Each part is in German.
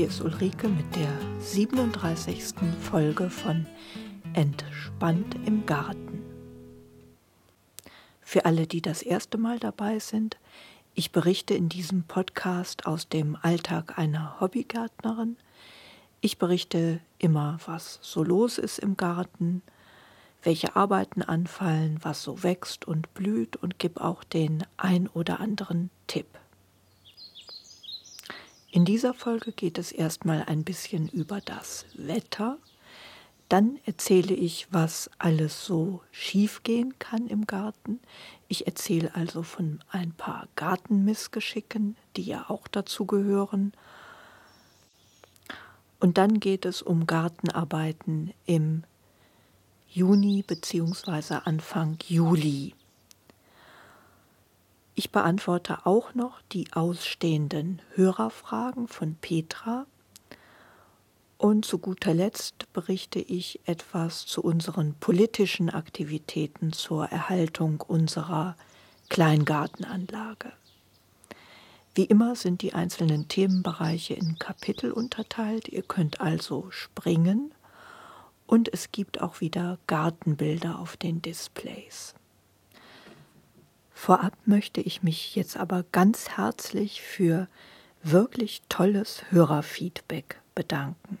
Hier ist Ulrike mit der 37. Folge von Entspannt im Garten. Für alle, die das erste Mal dabei sind, ich berichte in diesem Podcast aus dem Alltag einer Hobbygärtnerin. Ich berichte immer, was so los ist im Garten, welche Arbeiten anfallen, was so wächst und blüht und gebe auch den ein oder anderen Tipp. In dieser Folge geht es erstmal ein bisschen über das Wetter. Dann erzähle ich, was alles so schiefgehen kann im Garten. Ich erzähle also von ein paar Gartenmissgeschicken, die ja auch dazu gehören. Und dann geht es um Gartenarbeiten im Juni bzw. Anfang Juli. Ich beantworte auch noch die ausstehenden Hörerfragen von Petra. Und zu guter Letzt berichte ich etwas zu unseren politischen Aktivitäten zur Erhaltung unserer Kleingartenanlage. Wie immer sind die einzelnen Themenbereiche in Kapitel unterteilt. Ihr könnt also springen und es gibt auch wieder Gartenbilder auf den Displays. Vorab möchte ich mich jetzt aber ganz herzlich für wirklich tolles Hörerfeedback bedanken.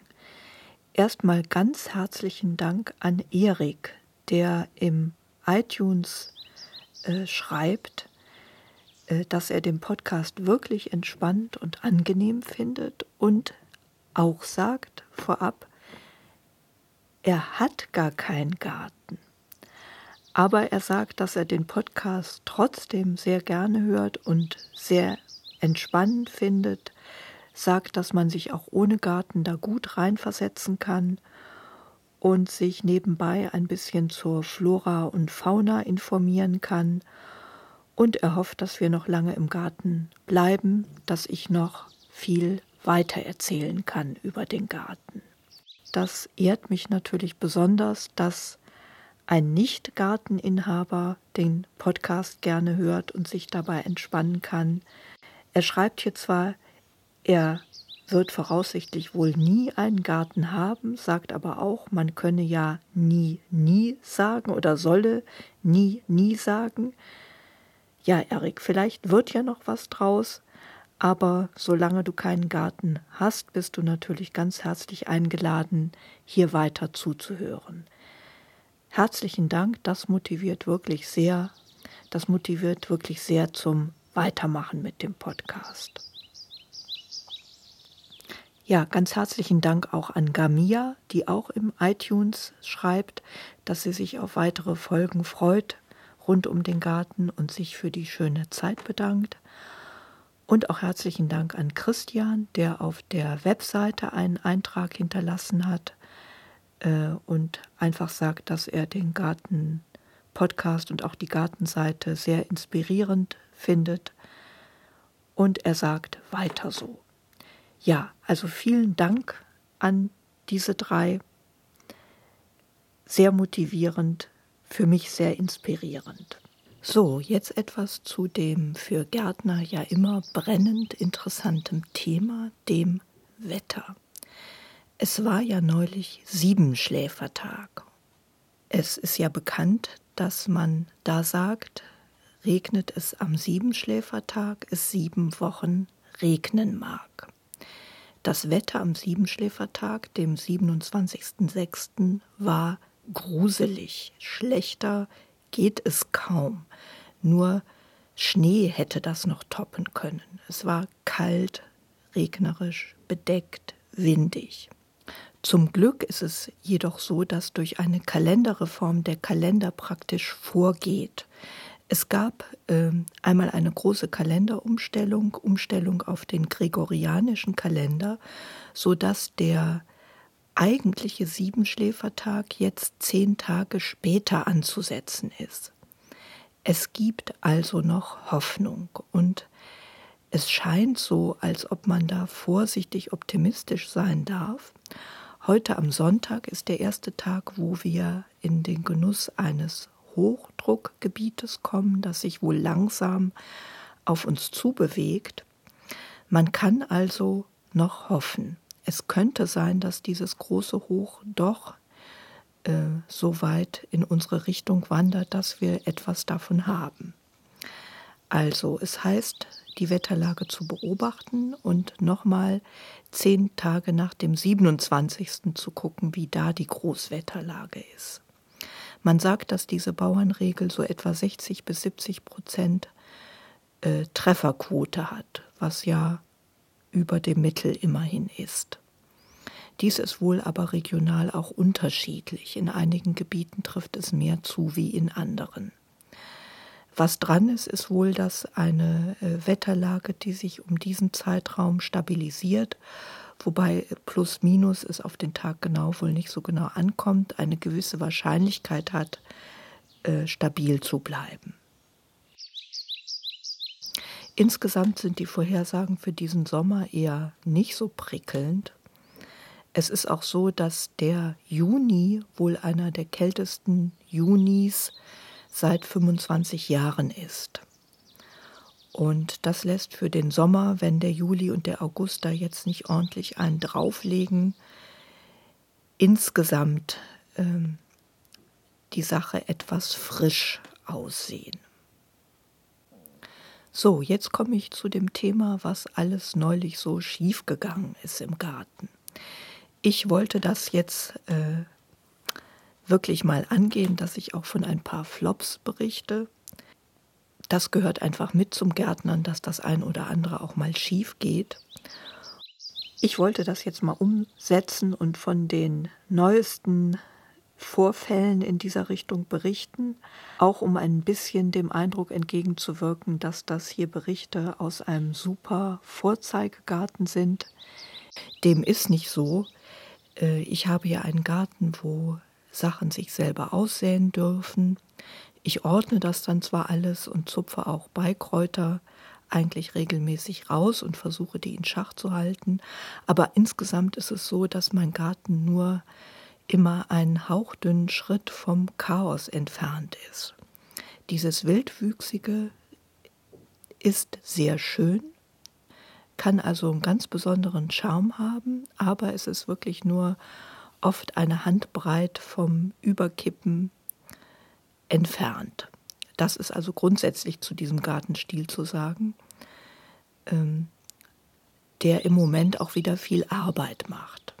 Erstmal ganz herzlichen Dank an Erik, der im iTunes äh, schreibt, äh, dass er den Podcast wirklich entspannt und angenehm findet und auch sagt vorab, er hat gar keinen Garten. Aber er sagt, dass er den Podcast trotzdem sehr gerne hört und sehr entspannend findet, sagt, dass man sich auch ohne Garten da gut reinversetzen kann und sich nebenbei ein bisschen zur Flora und Fauna informieren kann. Und er hofft, dass wir noch lange im Garten bleiben, dass ich noch viel weiter erzählen kann über den Garten. Das ehrt mich natürlich besonders, dass ein Nicht-Garteninhaber den Podcast gerne hört und sich dabei entspannen kann. Er schreibt hier zwar, er wird voraussichtlich wohl nie einen Garten haben, sagt aber auch, man könne ja nie, nie sagen oder solle nie, nie sagen. Ja, Erik, vielleicht wird ja noch was draus, aber solange du keinen Garten hast, bist du natürlich ganz herzlich eingeladen, hier weiter zuzuhören. Herzlichen Dank, das motiviert wirklich sehr, das motiviert wirklich sehr zum Weitermachen mit dem Podcast. Ja, ganz herzlichen Dank auch an Gamia, die auch im iTunes schreibt, dass sie sich auf weitere Folgen freut rund um den Garten und sich für die schöne Zeit bedankt. Und auch herzlichen Dank an Christian, der auf der Webseite einen Eintrag hinterlassen hat äh, und einfach sagt, dass er den Garten-Podcast und auch die Gartenseite sehr inspirierend findet. Und er sagt weiter so. Ja, also vielen Dank an diese drei. Sehr motivierend, für mich sehr inspirierend. So, jetzt etwas zu dem für Gärtner ja immer brennend interessantem Thema, dem Wetter. Es war ja neulich Siebenschläfertag. Es ist ja bekannt, dass man da sagt, regnet es am Siebenschläfertag, es sieben Wochen regnen mag. Das Wetter am Siebenschläfertag, dem 27.06., war gruselig. Schlechter geht es kaum. Nur Schnee hätte das noch toppen können. Es war kalt, regnerisch, bedeckt, windig. Zum Glück ist es jedoch so, dass durch eine Kalenderreform der Kalender praktisch vorgeht. Es gab äh, einmal eine große Kalenderumstellung, Umstellung auf den gregorianischen Kalender, so dass der eigentliche Siebenschläfertag jetzt zehn Tage später anzusetzen ist. Es gibt also noch Hoffnung und es scheint so, als ob man da vorsichtig optimistisch sein darf. Heute am Sonntag ist der erste Tag, wo wir in den Genuss eines Hochdruckgebietes kommen, das sich wohl langsam auf uns zubewegt. Man kann also noch hoffen. Es könnte sein, dass dieses große Hoch doch äh, so weit in unsere Richtung wandert, dass wir etwas davon haben. Also es heißt, die Wetterlage zu beobachten und nochmal zehn Tage nach dem 27. zu gucken, wie da die Großwetterlage ist. Man sagt, dass diese Bauernregel so etwa 60 bis 70 Prozent äh, Trefferquote hat, was ja über dem Mittel immerhin ist. Dies ist wohl aber regional auch unterschiedlich. In einigen Gebieten trifft es mehr zu wie in anderen. Was dran ist, ist wohl, dass eine äh, Wetterlage, die sich um diesen Zeitraum stabilisiert, wobei plus minus es auf den Tag genau wohl nicht so genau ankommt, eine gewisse Wahrscheinlichkeit hat, äh, stabil zu bleiben. Insgesamt sind die Vorhersagen für diesen Sommer eher nicht so prickelnd. Es ist auch so, dass der Juni wohl einer der kältesten Junis seit 25 Jahren ist. Und das lässt für den Sommer, wenn der Juli und der August da jetzt nicht ordentlich einen drauflegen, insgesamt ähm, die Sache etwas frisch aussehen. So, jetzt komme ich zu dem Thema, was alles neulich so schiefgegangen ist im Garten. Ich wollte das jetzt äh, wirklich mal angehen, dass ich auch von ein paar Flops berichte. Das gehört einfach mit zum Gärtnern, dass das ein oder andere auch mal schief geht. Ich wollte das jetzt mal umsetzen und von den neuesten Vorfällen in dieser Richtung berichten, auch um ein bisschen dem Eindruck entgegenzuwirken, dass das hier Berichte aus einem super Vorzeigegarten sind. Dem ist nicht so. Äh, ich habe ja einen Garten, wo Sachen sich selber aussäen dürfen. Ich ordne das dann zwar alles und zupfe auch Beikräuter eigentlich regelmäßig raus und versuche die in Schach zu halten, aber insgesamt ist es so, dass mein Garten nur immer einen hauchdünnen Schritt vom Chaos entfernt ist. Dieses Wildwüchsige ist sehr schön, kann also einen ganz besonderen Charme haben, aber es ist wirklich nur oft eine Handbreit vom Überkippen entfernt. Das ist also grundsätzlich zu diesem Gartenstil zu sagen, ähm, der im Moment auch wieder viel Arbeit macht.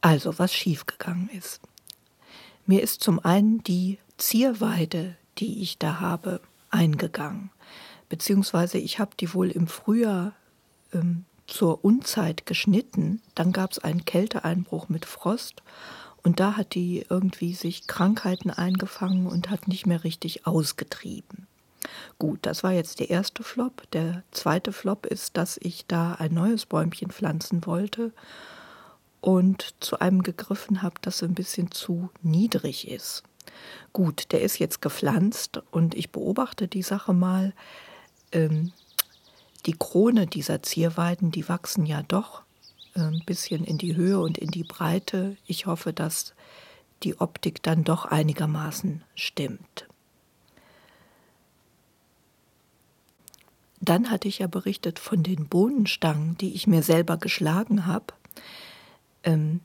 Also, was schiefgegangen ist. Mir ist zum einen die Zierweide, die ich da habe, eingegangen. Beziehungsweise ich habe die wohl im Frühjahr ähm, zur Unzeit geschnitten, dann gab es einen Kälteeinbruch mit Frost und da hat die irgendwie sich Krankheiten eingefangen und hat nicht mehr richtig ausgetrieben. Gut, das war jetzt der erste Flop. Der zweite Flop ist, dass ich da ein neues Bäumchen pflanzen wollte und zu einem gegriffen habe, das ein bisschen zu niedrig ist. Gut, der ist jetzt gepflanzt und ich beobachte die Sache mal. Ähm, die Krone dieser Zierweiden, die wachsen ja doch äh, ein bisschen in die Höhe und in die Breite. Ich hoffe, dass die Optik dann doch einigermaßen stimmt. Dann hatte ich ja berichtet von den Bohnenstangen, die ich mir selber geschlagen habe. Ähm,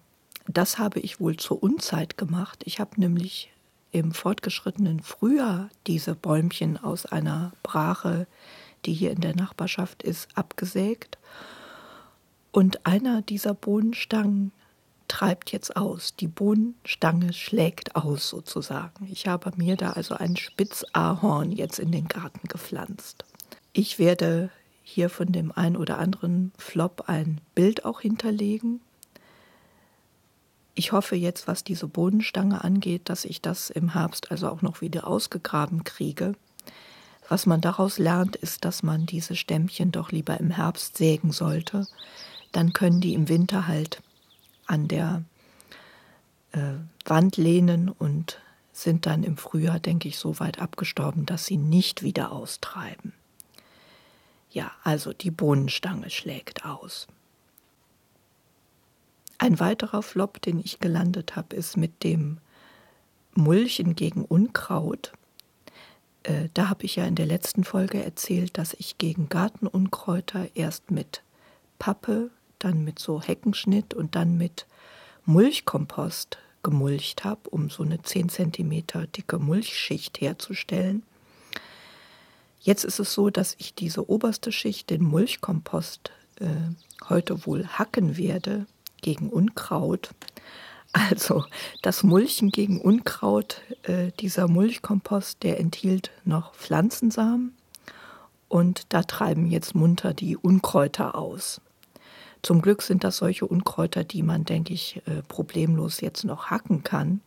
das habe ich wohl zur Unzeit gemacht. Ich habe nämlich im fortgeschrittenen Frühjahr diese Bäumchen aus einer Brache die hier in der Nachbarschaft ist, abgesägt. Und einer dieser Bohnenstangen treibt jetzt aus. Die Bohnenstange schlägt aus sozusagen. Ich habe mir da also ein Spitzahorn jetzt in den Garten gepflanzt. Ich werde hier von dem ein oder anderen Flop ein Bild auch hinterlegen. Ich hoffe jetzt, was diese Bohnenstange angeht, dass ich das im Herbst also auch noch wieder ausgegraben kriege. Was man daraus lernt, ist, dass man diese Stämmchen doch lieber im Herbst sägen sollte. Dann können die im Winter halt an der äh, Wand lehnen und sind dann im Frühjahr, denke ich, so weit abgestorben, dass sie nicht wieder austreiben. Ja, also die Bohnenstange schlägt aus. Ein weiterer Flop, den ich gelandet habe, ist mit dem Mulchen gegen Unkraut. Äh, da habe ich ja in der letzten Folge erzählt, dass ich gegen Gartenunkräuter erst mit Pappe, dann mit so Heckenschnitt und dann mit Mulchkompost gemulcht habe, um so eine 10 cm dicke Mulchschicht herzustellen. Jetzt ist es so, dass ich diese oberste Schicht, den Mulchkompost, äh, heute wohl hacken werde gegen Unkraut. Also das Mulchen gegen Unkraut, äh, dieser Mulchkompost, der enthielt noch Pflanzensamen und da treiben jetzt munter die Unkräuter aus. Zum Glück sind das solche Unkräuter, die man, denke ich, äh, problemlos jetzt noch hacken kann.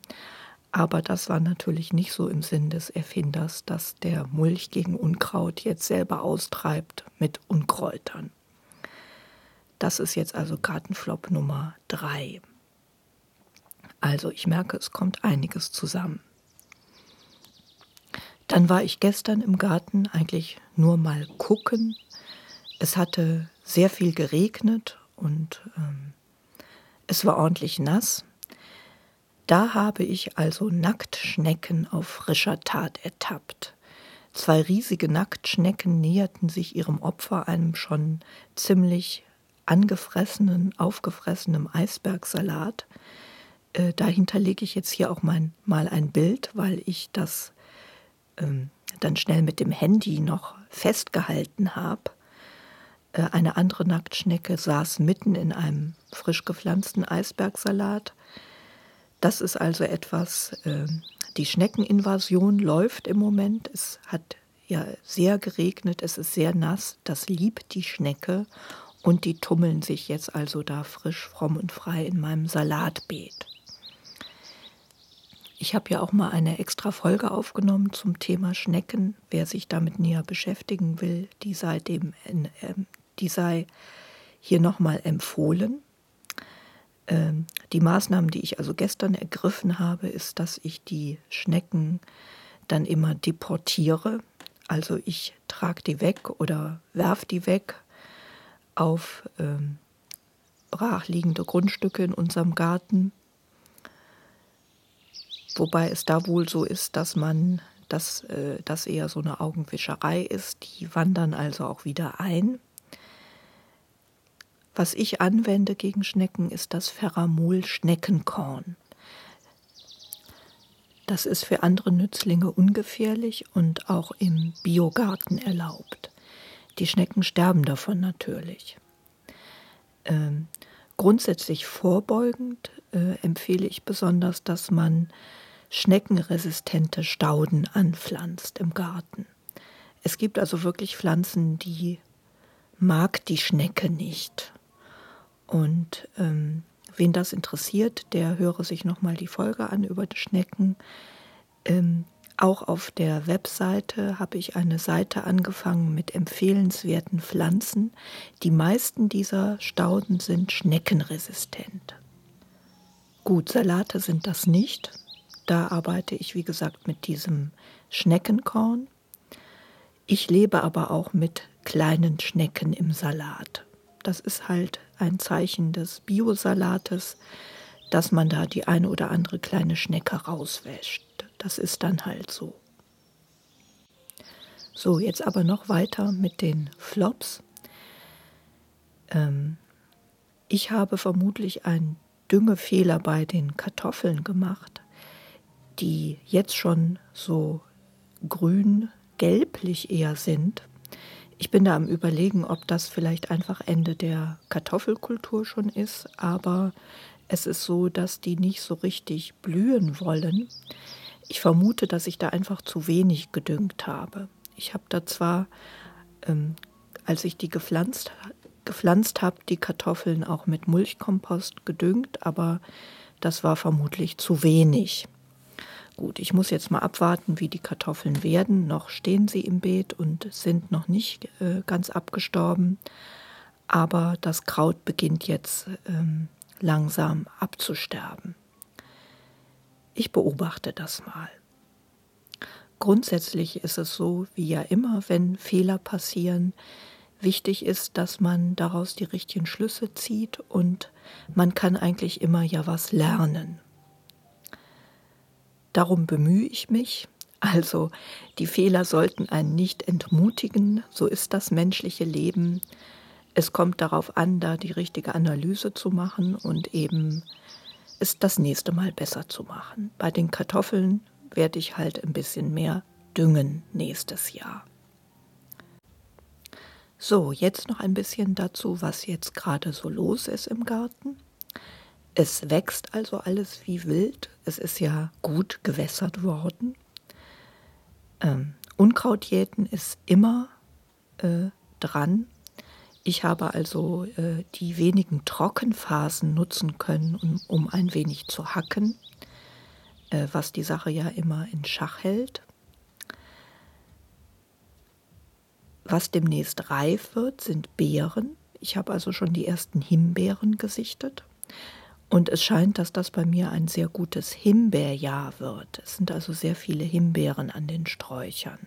Aber das war natürlich nicht so im Sinn des Erfinders, dass der Mulch gegen Unkraut jetzt selber austreibt mit Unkräutern. Das ist jetzt also Gartenflop Nummer drei. Also ich merke, es kommt einiges zusammen. Dann war ich gestern im Garten eigentlich nur mal gucken. Es hatte sehr viel geregnet und ähm, es war ordentlich nass. Da habe ich also Nacktschnecken auf frischer Tat ertappt. Zwei riesige Nacktschnecken näherten sich ihrem Opfer, einem schon ziemlich angefressenen, aufgefressenen Eisbergsalat. Äh, dahinter lege ich jetzt hier auch mein, mal ein Bild, weil ich das ähm, dann schnell mit dem Handy noch festgehalten habe. Äh, eine andere Nacktschnecke saß mitten in einem frisch gepflanzten Eisbergsalat. Das ist also etwas, äh, die Schneckeninvasion läuft im Moment. Es hat ja sehr geregnet, es ist sehr nass, das liebt die Schnecke und die tummeln sich jetzt also da frisch, fromm und frei in meinem Salatbeet. Ich habe ja auch mal eine extra Folge aufgenommen zum Thema Schnecken. Wer sich damit näher beschäftigen will, die sei dem in, äh, die sei hier nochmal empfohlen. Ähm, die Maßnahmen, die ich also gestern ergriffen habe, ist, dass ich die Schnecken dann immer deportiere. Also ich trage die weg oder werfe die weg auf ähm, brachliegende Grundstücke in unserem Garten. Wobei es da wohl so ist, dass man, dass äh, das eher so eine Augenwischerei ist. Die wandern also auch wieder ein. Was ich anwende gegen Schnecken ist das Ferramol-Schneckenkorn. Das ist für andere Nützlinge ungefährlich und auch im Biogarten erlaubt. Die Schnecken sterben davon natürlich. Ähm, grundsätzlich vorbeugend äh, empfehle ich besonders, dass man schneckenresistente Stauden anpflanzt im Garten. Es gibt also wirklich Pflanzen, die mag die Schnecke nicht. Und ähm, wen das interessiert, der höre sich nochmal die Folge an über die Schnecken. Ähm, auch auf der Webseite habe ich eine Seite angefangen mit empfehlenswerten Pflanzen. Die meisten dieser Stauden sind schneckenresistent. Gut, Salate sind das nicht. Da arbeite ich, wie gesagt, mit diesem Schneckenkorn. Ich lebe aber auch mit kleinen Schnecken im Salat. Das ist halt ein Zeichen des Biosalates, dass man da die eine oder andere kleine Schnecke rauswäscht. Das ist dann halt so. So, jetzt aber noch weiter mit den Flops. Ähm, ich habe vermutlich einen Düngefehler bei den Kartoffeln gemacht, die jetzt schon so grün-gelblich eher sind. Ich bin da am Überlegen, ob das vielleicht einfach Ende der Kartoffelkultur schon ist, aber es ist so, dass die nicht so richtig blühen wollen. Ich vermute, dass ich da einfach zu wenig gedüngt habe. Ich habe da zwar, ähm, als ich die gepflanzt, gepflanzt habe, die Kartoffeln auch mit Mulchkompost gedüngt, aber das war vermutlich zu wenig. Gut, ich muss jetzt mal abwarten, wie die Kartoffeln werden. Noch stehen sie im Beet und sind noch nicht äh, ganz abgestorben. Aber das Kraut beginnt jetzt ähm, langsam abzusterben. Ich beobachte das mal. Grundsätzlich ist es so, wie ja immer, wenn Fehler passieren, wichtig ist, dass man daraus die richtigen Schlüsse zieht und man kann eigentlich immer ja was lernen. Darum bemühe ich mich, Also die Fehler sollten einen nicht entmutigen, so ist das menschliche Leben. Es kommt darauf an, da die richtige Analyse zu machen und eben es das nächste Mal besser zu machen. Bei den Kartoffeln werde ich halt ein bisschen mehr düngen nächstes Jahr. So, jetzt noch ein bisschen dazu, was jetzt gerade so los ist im Garten. Es wächst also alles wie wild. Es ist ja gut gewässert worden. Ähm, Unkrautjäten ist immer äh, dran. Ich habe also äh, die wenigen Trockenphasen nutzen können, um, um ein wenig zu hacken, äh, was die Sache ja immer in Schach hält. Was demnächst reif wird, sind Beeren. Ich habe also schon die ersten Himbeeren gesichtet. Und es scheint, dass das bei mir ein sehr gutes Himbeerjahr wird. Es sind also sehr viele Himbeeren an den Sträuchern.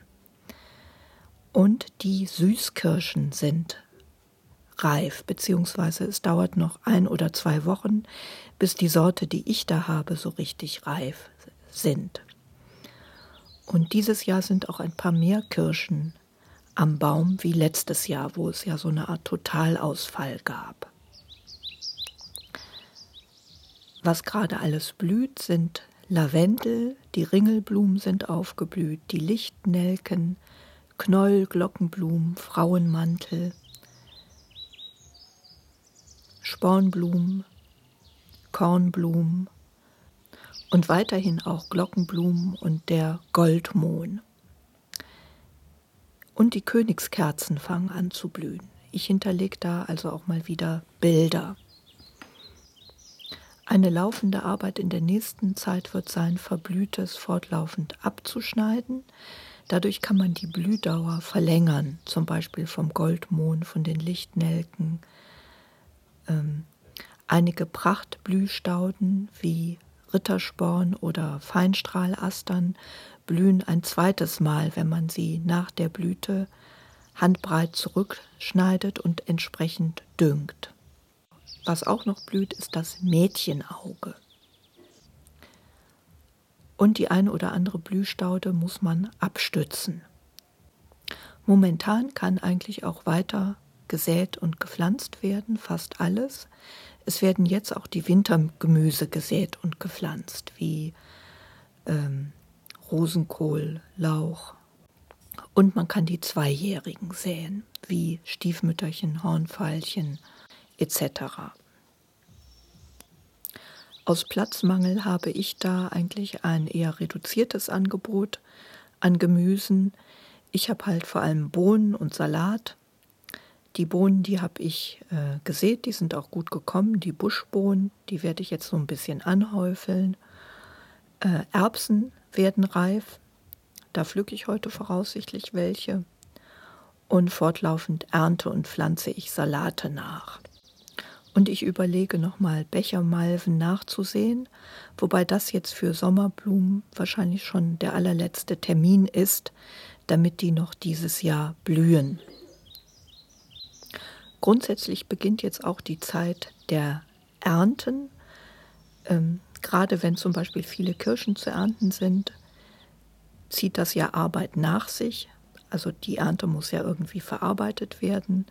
Und die Süßkirschen sind reif, beziehungsweise es dauert noch ein oder zwei Wochen, bis die Sorte, die ich da habe, so richtig reif sind. Und dieses Jahr sind auch ein paar mehr Kirschen am Baum wie letztes Jahr, wo es ja so eine Art Totalausfall gab. Was gerade alles blüht, sind Lavendel, die Ringelblumen sind aufgeblüht, die Lichtnelken, Knoll, Glockenblumen, Frauenmantel, Spornblumen, Kornblumen und weiterhin auch Glockenblumen und der Goldmohn. Und die Königskerzen fangen an zu blühen. Ich hinterlege da also auch mal wieder Bilder. Eine laufende Arbeit in der nächsten Zeit wird sein, Verblühtes fortlaufend abzuschneiden. Dadurch kann man die Blühdauer verlängern, zum Beispiel vom Goldmohn, von den Lichtnelken. Ähm, einige Prachtblühstauden wie Rittersporn oder Feinstrahlastern blühen ein zweites Mal, wenn man sie nach der Blüte handbreit zurückschneidet und entsprechend düngt. Was auch noch blüht, ist das Mädchenauge. Und die eine oder andere Blühstaude muss man abstützen. Momentan kann eigentlich auch weiter gesät und gepflanzt werden, fast alles. Es werden jetzt auch die Wintergemüse gesät und gepflanzt, wie ähm, Rosenkohl, Lauch. Und man kann die Zweijährigen säen, wie Stiefmütterchen, Hornfeilchen etc. Aus Platzmangel habe ich da eigentlich ein eher reduziertes Angebot an Gemüsen. Ich habe halt vor allem Bohnen und Salat. Die Bohnen, die habe ich äh, gesät, die sind auch gut gekommen. Die Buschbohnen, die werde ich jetzt so ein bisschen anhäufeln. Äh, Erbsen werden reif. Da pflücke ich heute voraussichtlich welche. Und fortlaufend ernte und pflanze ich Salate nach. Und ich überlege nochmal Bechermalven nachzusehen, wobei das jetzt für Sommerblumen wahrscheinlich schon der allerletzte Termin ist, damit die noch dieses Jahr blühen. Grundsätzlich beginnt jetzt auch die Zeit der Ernten. Ähm, Gerade wenn zum Beispiel viele Kirschen zu ernten sind, zieht das ja Arbeit nach sich. Also die Ernte muss ja irgendwie verarbeitet werden.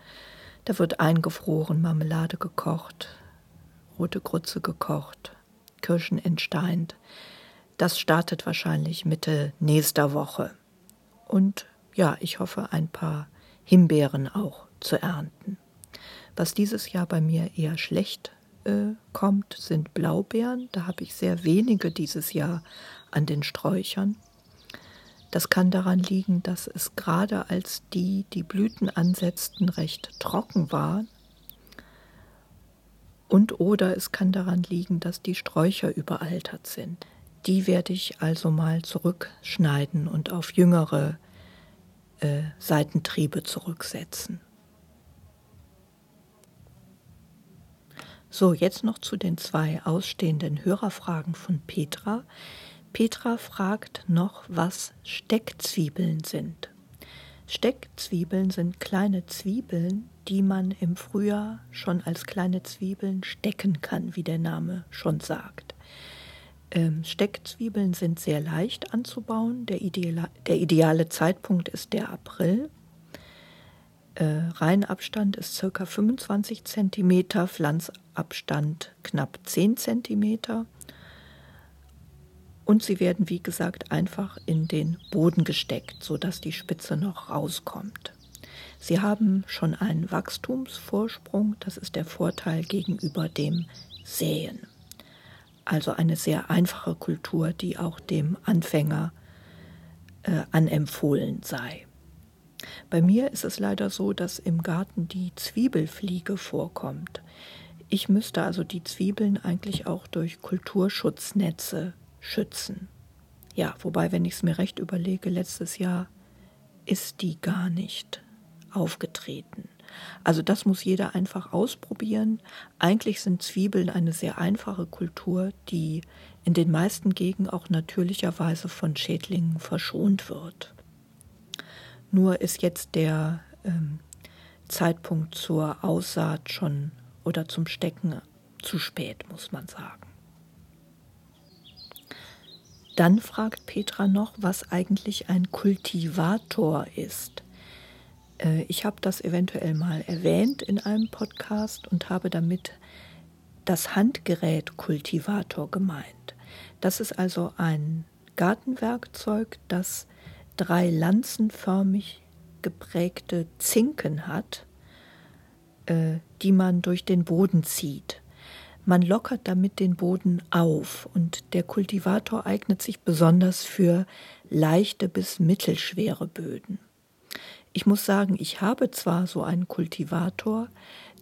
Da wird eingefroren, Marmelade gekocht, rote Grütze gekocht, Kirschen entsteint. Das startet wahrscheinlich Mitte nächster Woche. Und ja, ich hoffe, ein paar Himbeeren auch zu ernten. Was dieses Jahr bei mir eher schlecht äh, kommt, sind Blaubeeren. Da habe ich sehr wenige dieses Jahr an den Sträuchern. Das kann daran liegen, dass es gerade als die die Blüten ansetzten recht trocken war. Und oder es kann daran liegen, dass die Sträucher überaltert sind. Die werde ich also mal zurückschneiden und auf jüngere äh, Seitentriebe zurücksetzen. So, jetzt noch zu den zwei ausstehenden Hörerfragen von Petra. Petra fragt noch, was Steckzwiebeln sind. Steckzwiebeln sind kleine Zwiebeln, die man im Frühjahr schon als kleine Zwiebeln stecken kann, wie der Name schon sagt. Ähm, Steckzwiebeln sind sehr leicht anzubauen. Der, ideale, der ideale Zeitpunkt ist der April. Äh, Reihenabstand ist ca. 25 cm, Pflanzabstand knapp 10 cm. Und sie werden, wie gesagt, einfach in den Boden gesteckt, sodass die Spitze noch rauskommt. Sie haben schon einen Wachstumsvorsprung, das ist der Vorteil gegenüber dem Säen. Also eine sehr einfache Kultur, die auch dem Anfänger äh, anempfohlen sei. Bei mir ist es leider so, dass im Garten die Zwiebelfliege vorkommt. Ich müsste also die Zwiebeln eigentlich auch durch Kulturschutznetze schützen. Ja, wobei, wenn ich es mir recht überlege, letztes Jahr ist die gar nicht aufgetreten. Also das muss jeder einfach ausprobieren. Eigentlich sind Zwiebeln eine sehr einfache Kultur, die in den meisten Gegenden auch natürlicherweise von Schädlingen verschont wird. Nur ist jetzt der ähm, Zeitpunkt zur Aussaat schon oder zum Stecken zu spät, muss man sagen. Dann fragt Petra noch, was eigentlich ein Kultivator ist. Äh, ich habe das eventuell mal erwähnt in einem Podcast und habe damit das Handgerät Kultivator gemeint. Das ist also ein Gartenwerkzeug, das drei lanzenförmig geprägte Zinken hat, äh, die man durch den Boden zieht. Man lockert damit den Boden auf und der Kultivator eignet sich besonders für leichte bis mittelschwere Böden. Ich muss sagen, ich habe zwar so einen Kultivator,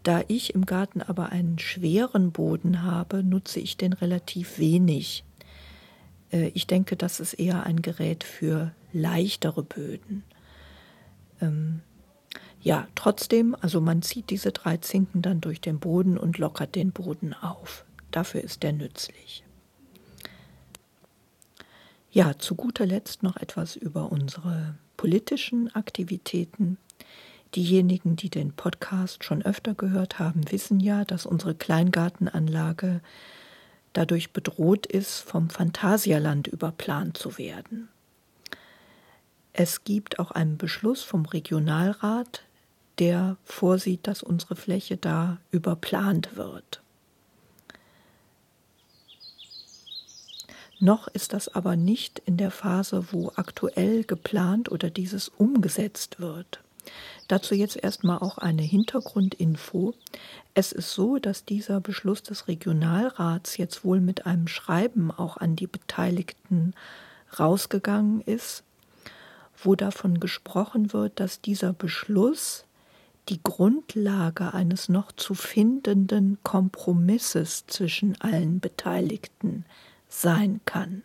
da ich im Garten aber einen schweren Boden habe, nutze ich den relativ wenig. Äh, ich denke, das ist eher ein Gerät für leichtere Böden. Ja, trotzdem, also man zieht diese drei Zinken dann durch den Boden und lockert den Boden auf. Dafür ist er nützlich. Ja, zu guter Letzt noch etwas über unsere politischen Aktivitäten. Diejenigen, die den Podcast schon öfter gehört haben, wissen ja, dass unsere Kleingartenanlage dadurch bedroht ist, vom Phantasialand überplant zu werden. Es gibt auch einen Beschluss vom Regionalrat, der vorsieht, dass unsere Fläche da überplant wird. Noch ist das aber nicht in der Phase, wo aktuell geplant oder dieses umgesetzt wird. Dazu jetzt erstmal auch eine Hintergrundinfo. Es ist so, dass dieser Beschluss des Regionalrats jetzt wohl mit einem Schreiben auch an die Beteiligten rausgegangen ist, wo davon gesprochen wird, dass dieser Beschluss die Grundlage eines noch zu findenden Kompromisses zwischen allen Beteiligten sein kann.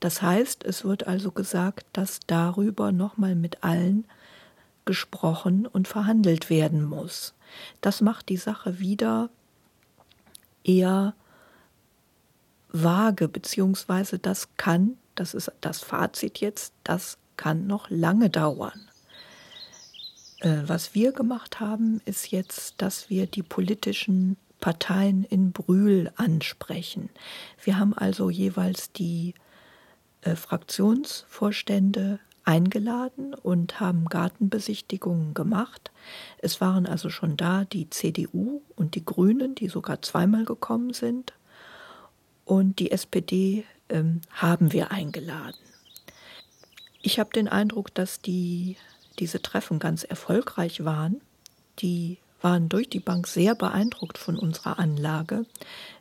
Das heißt, es wird also gesagt, dass darüber nochmal mit allen gesprochen und verhandelt werden muss. Das macht die Sache wieder eher vage, beziehungsweise das kann, das ist das Fazit jetzt, das kann noch lange dauern. Äh, was wir gemacht haben, ist jetzt, dass wir die politischen Parteien in Brühl ansprechen. Wir haben also jeweils die äh, Fraktionsvorstände eingeladen und haben Gartenbesichtigungen gemacht. Es waren also schon da die CDU und die Grünen, die sogar zweimal gekommen sind. Und die SPD ähm, haben wir eingeladen. Ich habe den Eindruck, dass die diese Treffen ganz erfolgreich waren. Die waren durch die Bank sehr beeindruckt von unserer Anlage.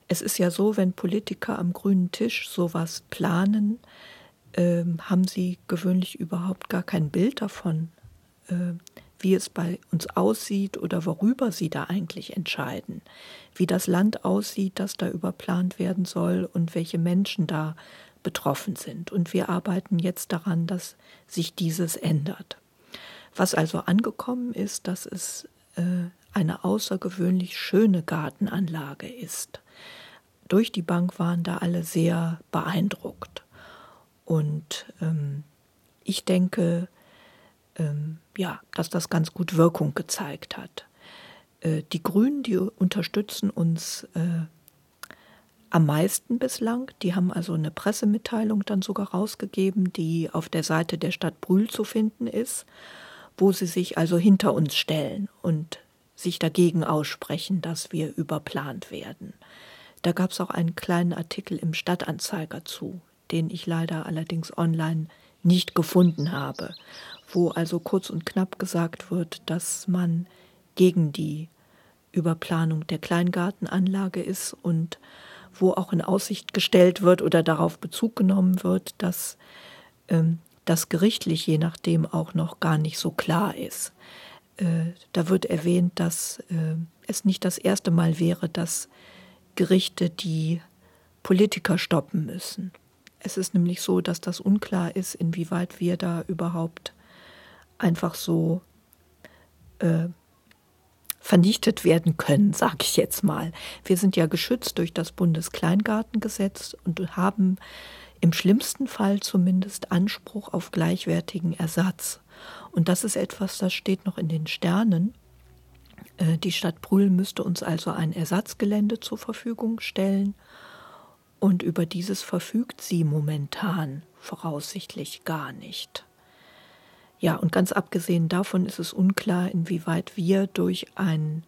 Es ist ja so, wenn Politiker am grünen Tisch sowas planen, äh, haben sie gewöhnlich überhaupt gar kein Bild davon, äh, wie es bei uns aussieht oder worüber sie da eigentlich entscheiden, wie das Land aussieht, das da überplant werden soll und welche Menschen da betroffen sind. Und wir arbeiten jetzt daran, dass sich dieses ändert. Was also angekommen ist, dass es äh, eine außergewöhnlich schöne Gartenanlage ist. Durch die Bank waren da alle sehr beeindruckt. Und ähm, ich denke, ähm, ja, dass das ganz gut Wirkung gezeigt hat. Äh, die Grünen, die unterstützen uns äh, am meisten bislang. Die haben also eine Pressemitteilung dann sogar rausgegeben, die auf der Seite der Stadt Brühl zu finden ist, wo sie sich also hinter uns stellen und sich dagegen aussprechen, dass wir überplant werden. Da gab es auch einen kleinen Artikel im Stadtanzeiger zu, den ich leider allerdings online nicht gefunden habe, wo also kurz und knapp gesagt wird, dass man gegen die Überplanung der Kleingartenanlage ist und wo auch in Aussicht gestellt wird oder darauf Bezug genommen wird, dass ähm, das gerichtlich je nachdem auch noch gar nicht so klar ist. Äh, da wird erwähnt, dass äh, es nicht das erste Mal wäre, dass Gerichte die Politiker stoppen müssen. Es ist nämlich so, dass das unklar ist, inwieweit wir da überhaupt einfach so äh, vernichtet werden können, sage ich jetzt mal. Wir sind ja geschützt durch das Bundeskleingartengesetz und haben im schlimmsten Fall zumindest Anspruch auf gleichwertigen Ersatz. Und das ist etwas, das steht noch in den Sternen. Äh, die Stadt Brühl müsste uns also ein Ersatzgelände zur Verfügung stellen. Und über dieses verfügt sie momentan voraussichtlich gar nicht. Ja, und ganz abgesehen davon ist es unklar, inwieweit wir durch ein,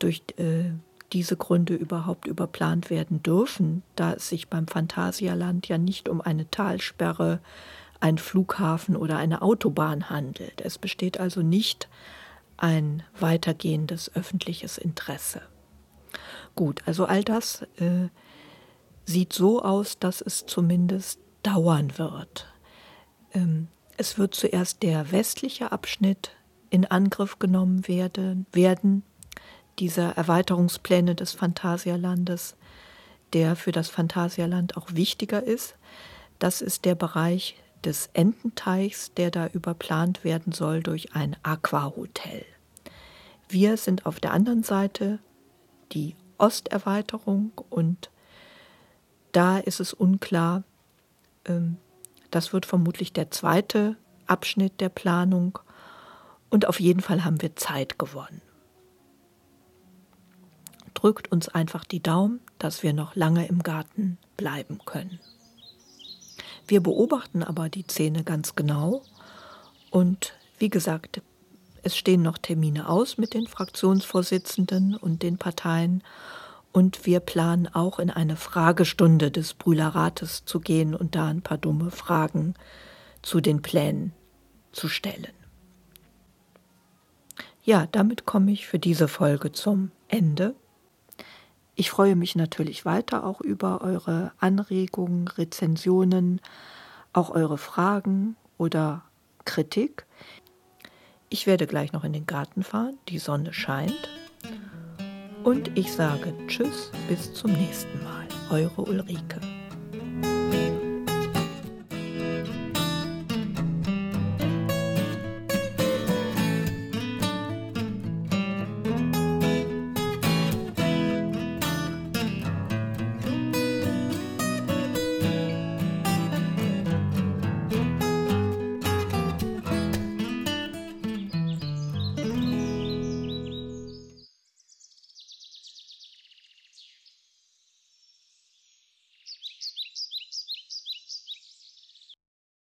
durch äh, diese Gründe überhaupt überplant werden dürfen, da es sich beim Phantasialand ja nicht um eine Talsperre, ein Flughafen oder eine Autobahn handelt. Es besteht also nicht ein weitergehendes öffentliches Interesse. Gut, also all das äh, sieht so aus, dass es zumindest dauern wird. Ähm, es wird zuerst der westliche Abschnitt in Angriff genommen werden, werden dieser Erweiterungspläne des Phantasialandes, der für das Phantasialand auch wichtiger ist. Das ist der Bereich des Ententeichs, der da überplant werden soll durch ein Aquahotel. Wir sind auf der anderen Seite die Osterweiterung und da ist es unklar, ähm, das wird vermutlich der zweite Abschnitt der Planung. Und auf jeden Fall haben wir Zeit gewonnen. Drückt uns einfach die Daumen, dass wir noch lange im Garten bleiben können. Wir beobachten aber die Szene ganz genau und wie gesagt, es stehen noch Termine aus mit den Fraktionsvorsitzenden und den Parteien und wir planen auch in eine Fragestunde des Brühlerrates zu gehen und da ein paar dumme Fragen zu den Plänen zu stellen. Ja, damit komme ich für diese Folge zum Ende. Ich freue mich natürlich weiter auch über eure Anregungen, Rezensionen, auch eure Fragen oder Kritik. Ich werde gleich noch in den Garten fahren, die Sonne scheint. Und ich sage Tschüss, bis zum nächsten Mal. Eure Ulrike.